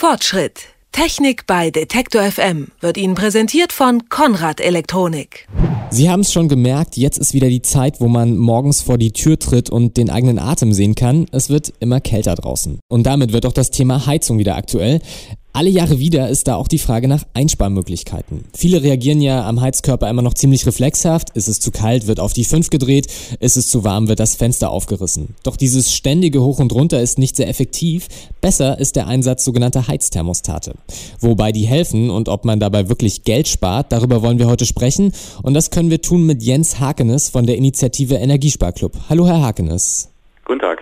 Fortschritt. Technik bei Detektor FM wird Ihnen präsentiert von Konrad Elektronik. Sie haben es schon gemerkt, jetzt ist wieder die Zeit, wo man morgens vor die Tür tritt und den eigenen Atem sehen kann. Es wird immer kälter draußen. Und damit wird auch das Thema Heizung wieder aktuell. Alle Jahre wieder ist da auch die Frage nach Einsparmöglichkeiten. Viele reagieren ja am Heizkörper immer noch ziemlich reflexhaft. Ist es zu kalt, wird auf die 5 gedreht. Ist es zu warm, wird das Fenster aufgerissen. Doch dieses ständige Hoch und Runter ist nicht sehr effektiv. Besser ist der Einsatz sogenannter Heizthermostate. Wobei die helfen und ob man dabei wirklich Geld spart, darüber wollen wir heute sprechen. Und das können wir tun mit Jens Hakenes von der Initiative Energiesparclub. Hallo, Herr Hakenes. Guten Tag.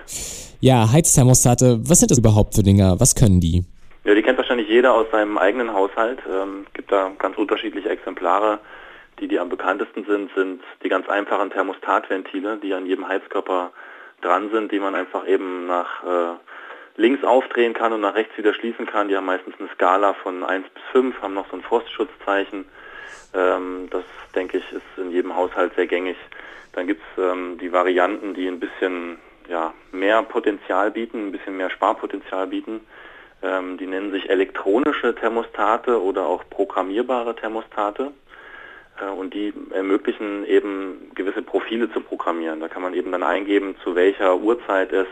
Ja, Heizthermostate, was sind das überhaupt für Dinger? Was können die? Ja, die wahrscheinlich jeder aus seinem eigenen Haushalt. Ähm, gibt da ganz unterschiedliche Exemplare. Die, die am bekanntesten sind, sind die ganz einfachen Thermostatventile, die an jedem Heizkörper dran sind, die man einfach eben nach äh, links aufdrehen kann und nach rechts wieder schließen kann. Die haben meistens eine Skala von 1 bis 5, haben noch so ein Frostschutzzeichen. Ähm, das, denke ich, ist in jedem Haushalt sehr gängig. Dann gibt es ähm, die Varianten, die ein bisschen ja, mehr Potenzial bieten, ein bisschen mehr Sparpotenzial bieten. Ähm, die nennen sich elektronische Thermostate oder auch programmierbare Thermostate. Äh, und die ermöglichen eben gewisse Profile zu programmieren. Da kann man eben dann eingeben, zu welcher Uhrzeit es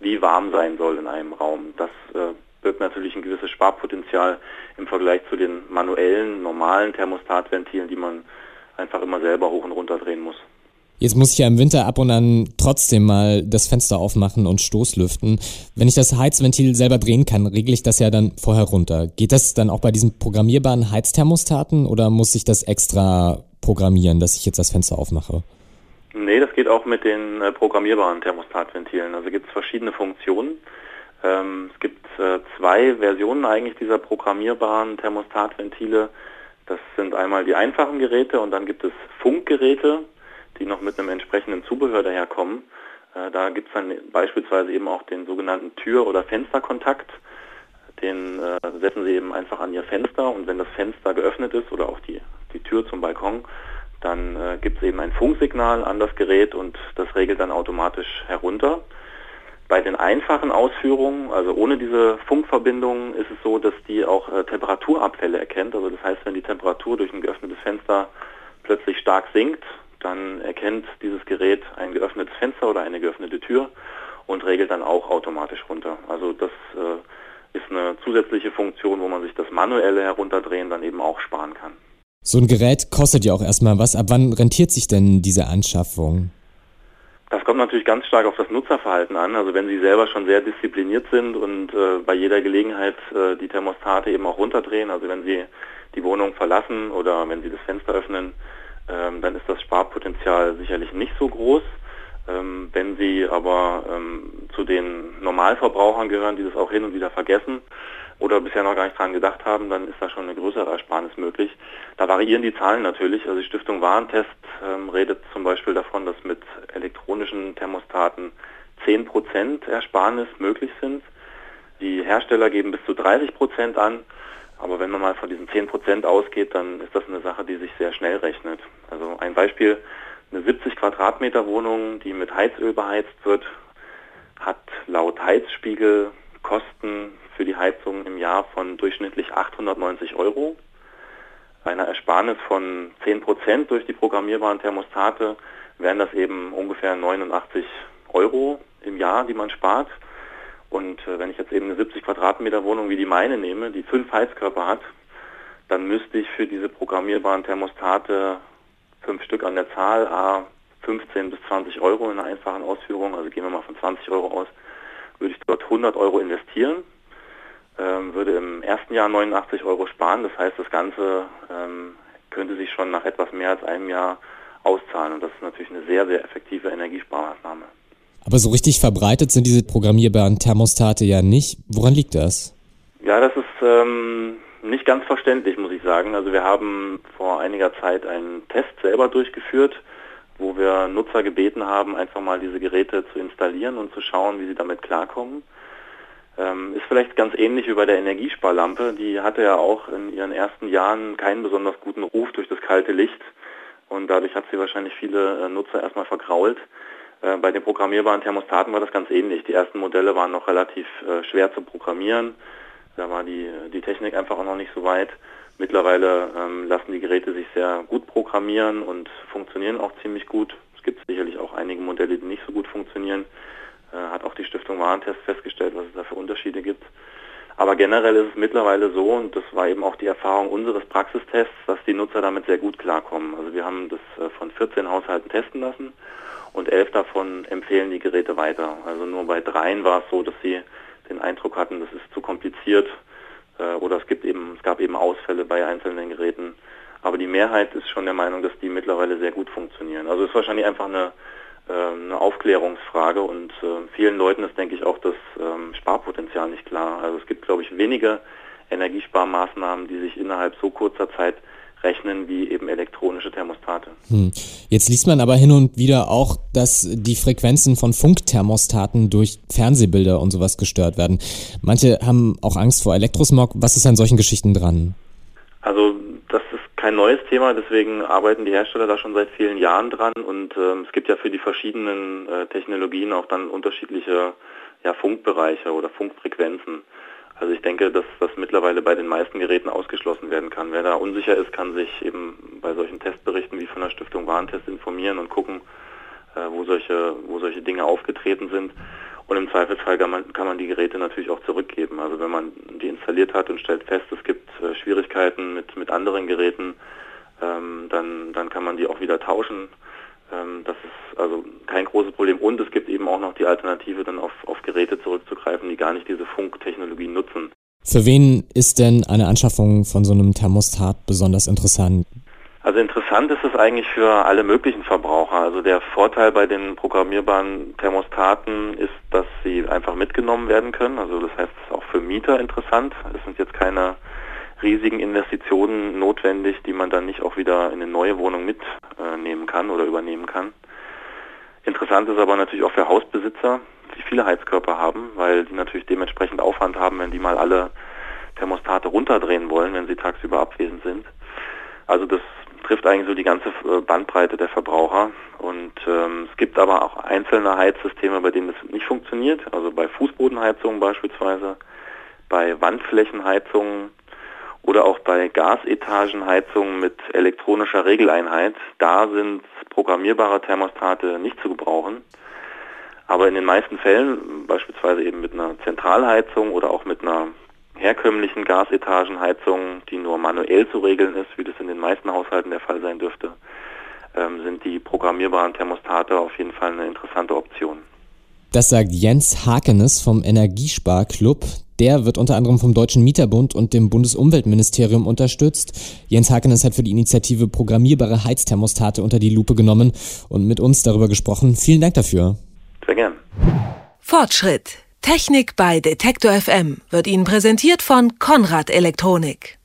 wie warm sein soll in einem Raum. Das äh, birgt natürlich ein gewisses Sparpotenzial im Vergleich zu den manuellen, normalen Thermostatventilen, die man einfach immer selber hoch und runter drehen muss. Jetzt muss ich ja im Winter ab und an trotzdem mal das Fenster aufmachen und Stoßlüften. Wenn ich das Heizventil selber drehen kann, regle ich das ja dann vorher runter. Geht das dann auch bei diesen programmierbaren Heizthermostaten oder muss ich das extra programmieren, dass ich jetzt das Fenster aufmache? Nee, das geht auch mit den äh, programmierbaren Thermostatventilen. Also gibt es verschiedene Funktionen. Ähm, es gibt äh, zwei Versionen eigentlich dieser programmierbaren Thermostatventile. Das sind einmal die einfachen Geräte und dann gibt es Funkgeräte die noch mit einem entsprechenden Zubehör daherkommen. Äh, da gibt es dann beispielsweise eben auch den sogenannten Tür- oder Fensterkontakt. Den äh, setzen Sie eben einfach an Ihr Fenster und wenn das Fenster geöffnet ist oder auch die, die Tür zum Balkon, dann äh, gibt es eben ein Funksignal an das Gerät und das regelt dann automatisch herunter. Bei den einfachen Ausführungen, also ohne diese Funkverbindung, ist es so, dass die auch Temperaturabfälle erkennt. Also das heißt, wenn die Temperatur durch ein geöffnetes Fenster plötzlich stark sinkt, dann erkennt dieses Gerät ein geöffnetes Fenster oder eine geöffnete Tür und regelt dann auch automatisch runter. Also das äh, ist eine zusätzliche Funktion, wo man sich das manuelle Herunterdrehen dann eben auch sparen kann. So ein Gerät kostet ja auch erstmal was. Ab wann rentiert sich denn diese Anschaffung? Das kommt natürlich ganz stark auf das Nutzerverhalten an. Also wenn Sie selber schon sehr diszipliniert sind und äh, bei jeder Gelegenheit äh, die Thermostate eben auch runterdrehen, also wenn Sie die Wohnung verlassen oder wenn Sie das Fenster öffnen, ähm, dann ist das Sparpotenzial sicherlich nicht so groß. Ähm, wenn Sie aber ähm, zu den Normalverbrauchern gehören, die das auch hin und wieder vergessen oder bisher noch gar nicht dran gedacht haben, dann ist da schon eine größere Ersparnis möglich. Da variieren die Zahlen natürlich. Also die Stiftung Warentest ähm, redet zum Beispiel davon, dass mit elektronischen Thermostaten 10% Ersparnis möglich sind. Die Hersteller geben bis zu 30% an. Aber wenn man mal von diesen 10% ausgeht, dann ist das eine Sache, die sich sehr schnell rechnet. Also ein Beispiel, eine 70 Quadratmeter Wohnung, die mit Heizöl beheizt wird, hat laut Heizspiegel Kosten für die Heizung im Jahr von durchschnittlich 890 Euro. Einer Ersparnis von 10% durch die programmierbaren Thermostate wären das eben ungefähr 89 Euro im Jahr, die man spart. Und äh, wenn ich jetzt eben eine 70 Quadratmeter Wohnung wie die meine nehme, die fünf Heizkörper hat, dann müsste ich für diese programmierbaren Thermostate fünf Stück an der Zahl, a 15 bis 20 Euro in einer einfachen Ausführung, also gehen wir mal von 20 Euro aus, würde ich dort 100 Euro investieren, ähm, würde im ersten Jahr 89 Euro sparen. Das heißt, das Ganze ähm, könnte sich schon nach etwas mehr als einem Jahr auszahlen. Und das ist natürlich eine sehr, sehr effektive Energiesparmaßnahme. Aber so richtig verbreitet sind diese programmierbaren Thermostate ja nicht. Woran liegt das? Ja, das ist ähm, nicht ganz verständlich, muss ich sagen. Also wir haben vor einiger Zeit einen Test selber durchgeführt, wo wir Nutzer gebeten haben, einfach mal diese Geräte zu installieren und zu schauen, wie sie damit klarkommen. Ähm, ist vielleicht ganz ähnlich wie bei der Energiesparlampe. Die hatte ja auch in ihren ersten Jahren keinen besonders guten Ruf durch das kalte Licht und dadurch hat sie wahrscheinlich viele äh, Nutzer erstmal vergrault. Äh, bei den programmierbaren Thermostaten war das ganz ähnlich. Die ersten Modelle waren noch relativ äh, schwer zu programmieren. Da war die, die Technik einfach auch noch nicht so weit. Mittlerweile ähm, lassen die Geräte sich sehr gut programmieren und funktionieren auch ziemlich gut. Es gibt sicherlich auch einige Modelle, die nicht so gut funktionieren. Äh, hat auch die Stiftung Warentest festgestellt, was es da für Unterschiede gibt. Aber generell ist es mittlerweile so, und das war eben auch die Erfahrung unseres Praxistests, dass die Nutzer damit sehr gut klarkommen. Also wir haben das äh, von 14 Haushalten testen lassen und elf davon empfehlen die Geräte weiter. Also nur bei dreien war es so, dass sie den Eindruck hatten, das ist zu kompliziert äh, oder es gibt eben, es gab eben Ausfälle bei einzelnen Geräten. Aber die Mehrheit ist schon der Meinung, dass die mittlerweile sehr gut funktionieren. Also es ist wahrscheinlich einfach eine, äh, eine Aufklärungsfrage und äh, vielen Leuten ist, denke ich, auch das ähm, Sparpotenzial nicht klar. Also es gibt, glaube ich, wenige Energiesparmaßnahmen, die sich innerhalb so kurzer Zeit rechnen wie eben elektronische Thermostate. Hm. Jetzt liest man aber hin und wieder auch, dass die Frequenzen von Funkthermostaten durch Fernsehbilder und sowas gestört werden. Manche haben auch Angst vor Elektrosmog. Was ist an solchen Geschichten dran? Also das ist kein neues Thema, deswegen arbeiten die Hersteller da schon seit vielen Jahren dran und ähm, es gibt ja für die verschiedenen äh, Technologien auch dann unterschiedliche ja, Funkbereiche oder Funkfrequenzen. Ich denke, dass das mittlerweile bei den meisten Geräten ausgeschlossen werden kann. Wer da unsicher ist, kann sich eben bei solchen Testberichten wie von der Stiftung Warentest informieren und gucken, äh, wo solche, wo solche Dinge aufgetreten sind. Und im Zweifelsfall kann man, kann man die Geräte natürlich auch zurückgeben. Also wenn man die installiert hat und stellt fest, es gibt äh, Schwierigkeiten mit, mit anderen Geräten, ähm, dann, dann kann man die auch wieder tauschen. Ähm, das ist also kein großes Problem. Und es gibt eben auch noch die Alternative, dann auf, auf Geräte zurückzugreifen, die gar nicht diese Funktechnologie nutzen. Für wen ist denn eine Anschaffung von so einem Thermostat besonders interessant? Also interessant ist es eigentlich für alle möglichen Verbraucher. Also der Vorteil bei den programmierbaren Thermostaten ist, dass sie einfach mitgenommen werden können. Also das heißt, es ist auch für Mieter interessant. Es sind jetzt keine riesigen Investitionen notwendig, die man dann nicht auch wieder in eine neue Wohnung mitnehmen kann oder übernehmen kann. Interessant ist aber natürlich auch für Hausbesitzer, die viele Heizkörper haben, weil die natürlich dementsprechend Aufwand haben, wenn die mal alle Thermostate runterdrehen wollen, wenn sie tagsüber abwesend sind. Also das trifft eigentlich so die ganze äh, Bandbreite der Verbraucher. Und ähm, es gibt aber auch einzelne Heizsysteme, bei denen das nicht funktioniert. Also bei Fußbodenheizungen beispielsweise, bei Wandflächenheizungen oder auch bei Gasetagenheizungen mit elektronischer Regeleinheit. Da sind programmierbare Thermostate nicht zu gebrauchen. Aber in den meisten Fällen, beispielsweise eben mit einer Zentralheizung oder auch mit einer herkömmlichen Gasetagenheizung, die nur manuell zu regeln ist, wie das in den meisten Haushalten der Fall sein dürfte, ähm, sind die programmierbaren Thermostate auf jeden Fall eine interessante Option. Das sagt Jens Hakenes vom Energiesparclub. Der wird unter anderem vom Deutschen Mieterbund und dem Bundesumweltministerium unterstützt. Jens Hakenes hat für die Initiative programmierbare Heizthermostate unter die Lupe genommen und mit uns darüber gesprochen. Vielen Dank dafür. Sehr gern. Fortschritt. Technik bei Detektor FM wird Ihnen präsentiert von Konrad Elektronik.